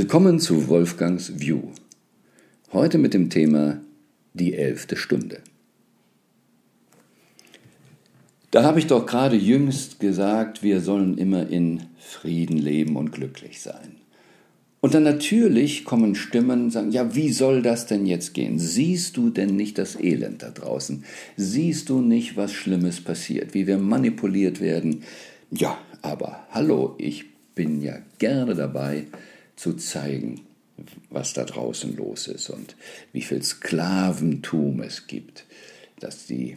Willkommen zu Wolfgangs View. Heute mit dem Thema die elfte Stunde. Da habe ich doch gerade jüngst gesagt, wir sollen immer in Frieden leben und glücklich sein. Und dann natürlich kommen Stimmen und sagen, ja, wie soll das denn jetzt gehen? Siehst du denn nicht das Elend da draußen? Siehst du nicht, was Schlimmes passiert, wie wir manipuliert werden? Ja, aber hallo, ich bin ja gerne dabei, zu zeigen, was da draußen los ist und wie viel Sklaventum es gibt, dass die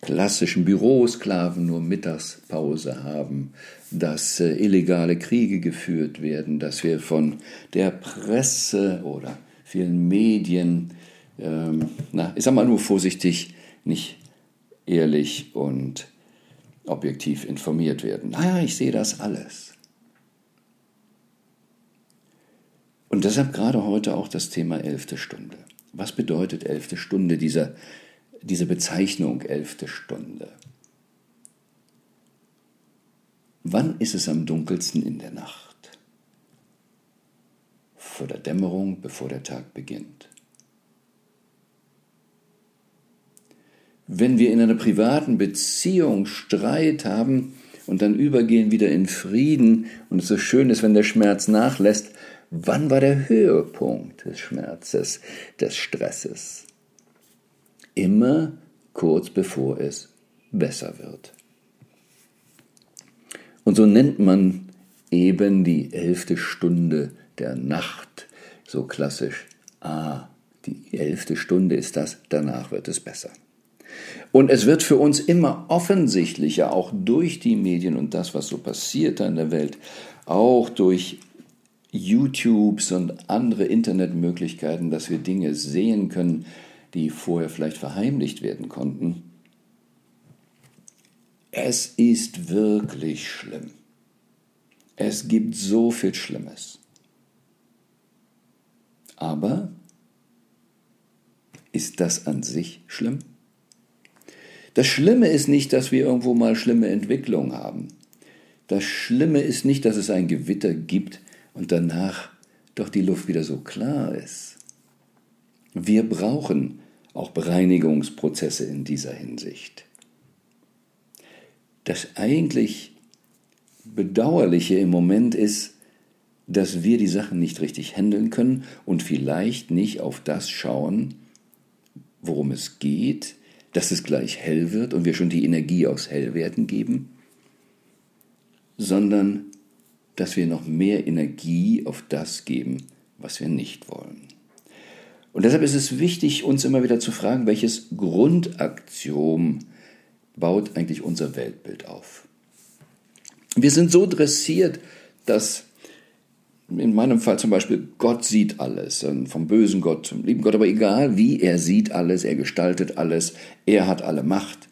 klassischen Bürosklaven nur Mittagspause haben, dass äh, illegale Kriege geführt werden, dass wir von der Presse oder vielen Medien, ähm, na, ich sag mal nur vorsichtig, nicht ehrlich und objektiv informiert werden. Naja, ich sehe das alles. Und deshalb gerade heute auch das Thema elfte Stunde. Was bedeutet elfte Stunde, dieser, diese Bezeichnung elfte Stunde? Wann ist es am dunkelsten in der Nacht? Vor der Dämmerung, bevor der Tag beginnt. Wenn wir in einer privaten Beziehung Streit haben und dann übergehen wieder in Frieden und es so schön ist, wenn der Schmerz nachlässt, Wann war der Höhepunkt des Schmerzes, des Stresses? Immer kurz bevor es besser wird. Und so nennt man eben die elfte Stunde der Nacht, so klassisch. Ah, die elfte Stunde ist das, danach wird es besser. Und es wird für uns immer offensichtlicher, auch durch die Medien und das, was so passiert in der Welt, auch durch YouTubes und andere Internetmöglichkeiten, dass wir Dinge sehen können, die vorher vielleicht verheimlicht werden konnten. Es ist wirklich schlimm. Es gibt so viel Schlimmes. Aber ist das an sich schlimm? Das Schlimme ist nicht, dass wir irgendwo mal schlimme Entwicklungen haben. Das Schlimme ist nicht, dass es ein Gewitter gibt, und danach doch die Luft wieder so klar ist. Wir brauchen auch Bereinigungsprozesse in dieser Hinsicht. Das eigentlich Bedauerliche im Moment ist, dass wir die Sachen nicht richtig handeln können und vielleicht nicht auf das schauen, worum es geht, dass es gleich hell wird und wir schon die Energie aufs Hellwerden geben, sondern dass wir noch mehr Energie auf das geben, was wir nicht wollen. Und deshalb ist es wichtig, uns immer wieder zu fragen, welches Grundaktion baut eigentlich unser Weltbild auf. Wir sind so dressiert, dass in meinem Fall zum Beispiel Gott sieht alles, vom bösen Gott zum lieben Gott, aber egal wie, er sieht alles, er gestaltet alles, er hat alle Macht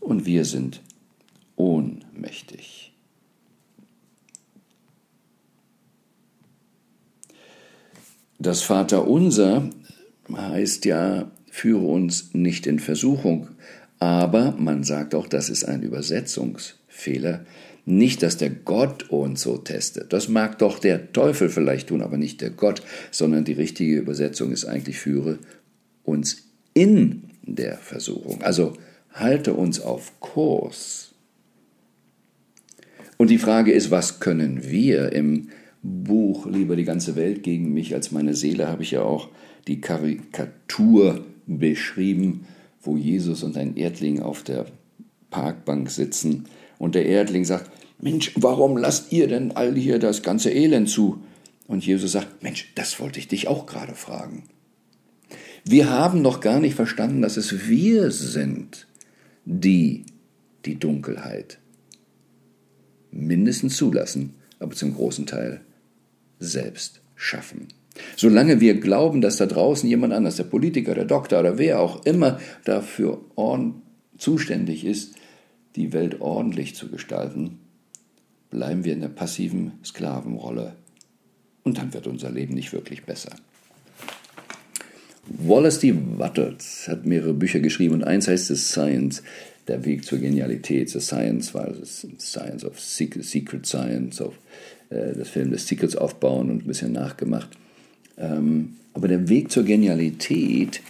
und wir sind ohnmächtig. Das Vaterunser heißt ja, führe uns nicht in Versuchung, aber man sagt auch, das ist ein Übersetzungsfehler. Nicht, dass der Gott uns so testet. Das mag doch der Teufel vielleicht tun, aber nicht der Gott, sondern die richtige Übersetzung ist eigentlich, führe uns in der Versuchung. Also halte uns auf Kurs. Und die Frage ist, was können wir im Buch Lieber die ganze Welt gegen mich als meine Seele habe ich ja auch die Karikatur beschrieben, wo Jesus und ein Erdling auf der Parkbank sitzen und der Erdling sagt, Mensch, warum lasst ihr denn all hier das ganze Elend zu? Und Jesus sagt, Mensch, das wollte ich dich auch gerade fragen. Wir haben noch gar nicht verstanden, dass es wir sind, die die Dunkelheit mindestens zulassen, aber zum großen Teil selbst schaffen. Solange wir glauben, dass da draußen jemand anders, der Politiker, der Doktor oder wer auch immer dafür zuständig ist, die Welt ordentlich zu gestalten, bleiben wir in der passiven Sklavenrolle. Und dann wird unser Leben nicht wirklich besser. Wallace D. Wattles hat mehrere Bücher geschrieben und eins heißt es Science, der Weg zur Genialität. The Science war das Science of Secret Science of äh, das Film des Tickets aufbauen und ein bisschen nachgemacht. Ähm, aber der Weg zur Genialität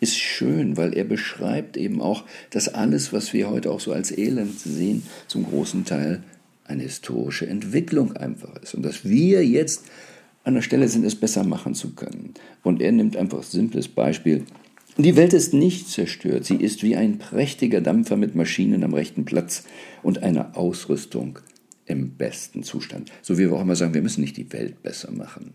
ist schön, weil er beschreibt eben auch, dass alles, was wir heute auch so als Elend sehen, zum großen Teil eine historische Entwicklung einfach ist. Und dass wir jetzt an der Stelle sind, es besser machen zu können. Und er nimmt einfach ein simples Beispiel. Die Welt ist nicht zerstört, sie ist wie ein prächtiger Dampfer mit Maschinen am rechten Platz und einer Ausrüstung im besten Zustand. So wie wir auch immer sagen, wir müssen nicht die Welt besser machen.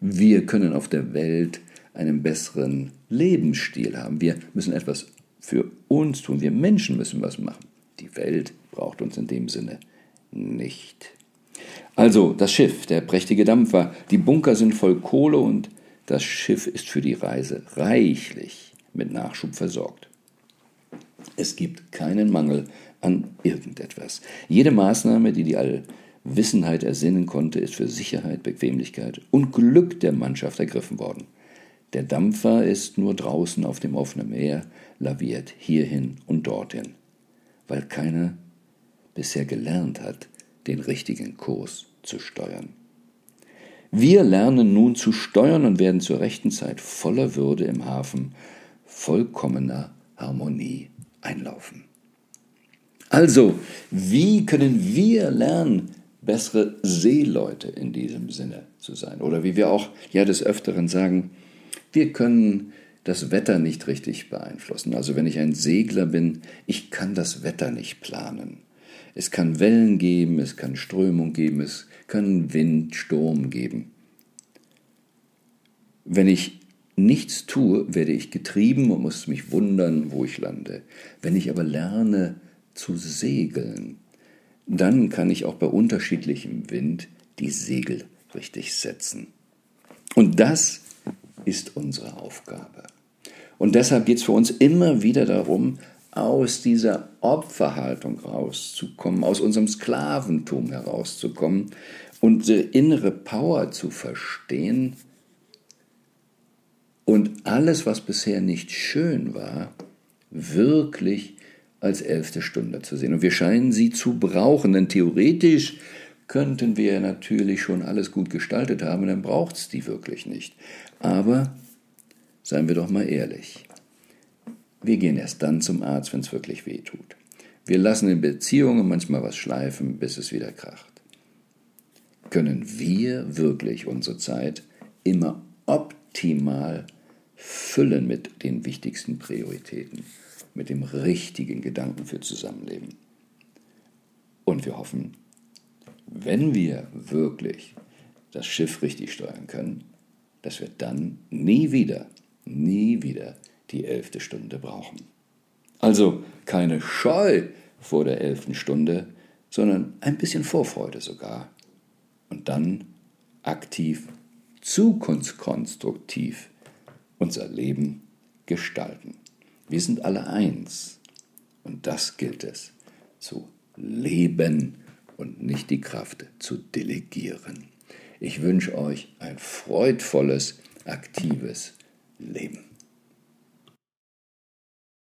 Wir können auf der Welt einen besseren Lebensstil haben. Wir müssen etwas für uns tun. Wir Menschen müssen was machen. Die Welt braucht uns in dem Sinne nicht. Also das Schiff, der prächtige Dampfer, die Bunker sind voll Kohle und das Schiff ist für die Reise reichlich mit Nachschub versorgt. Es gibt keinen Mangel an irgendetwas. Jede Maßnahme, die die Allwissenheit ersinnen konnte, ist für Sicherheit, Bequemlichkeit und Glück der Mannschaft ergriffen worden. Der Dampfer ist nur draußen auf dem offenen Meer, laviert hierhin und dorthin, weil keiner bisher gelernt hat, den richtigen Kurs zu steuern. Wir lernen nun zu steuern und werden zur rechten Zeit voller Würde im Hafen vollkommener Harmonie einlaufen. Also, wie können wir lernen, bessere Seeleute in diesem Sinne zu sein? Oder wie wir auch ja des Öfteren sagen, wir können das Wetter nicht richtig beeinflussen. Also wenn ich ein Segler bin, ich kann das Wetter nicht planen. Es kann Wellen geben, es kann Strömung geben, es kann Wind, Sturm geben. Wenn ich nichts tue, werde ich getrieben und muss mich wundern, wo ich lande. Wenn ich aber lerne zu segeln, dann kann ich auch bei unterschiedlichem Wind die Segel richtig setzen. Und das ist unsere Aufgabe. Und deshalb geht es für uns immer wieder darum, aus dieser Opferhaltung rauszukommen, aus unserem Sklaventum herauszukommen, unsere innere Power zu verstehen und alles, was bisher nicht schön war, wirklich als elfte Stunde zu sehen. Und wir scheinen sie zu brauchen, denn theoretisch könnten wir natürlich schon alles gut gestaltet haben, dann braucht es die wirklich nicht. Aber seien wir doch mal ehrlich, wir gehen erst dann zum Arzt, wenn es wirklich weh tut. Wir lassen in Beziehungen manchmal was schleifen, bis es wieder kracht. Können wir wirklich unsere Zeit immer optimal füllen mit den wichtigsten Prioritäten, mit dem richtigen Gedanken für Zusammenleben? Und wir hoffen, wenn wir wirklich das Schiff richtig steuern können, dass wir dann nie wieder, nie wieder die elfte Stunde brauchen. Also keine Scheu vor der elften Stunde, sondern ein bisschen Vorfreude sogar. Und dann aktiv, zukunftskonstruktiv unser Leben gestalten. Wir sind alle eins. Und das gilt es zu leben und nicht die Kraft zu delegieren. Ich wünsche euch ein freudvolles, aktives Leben.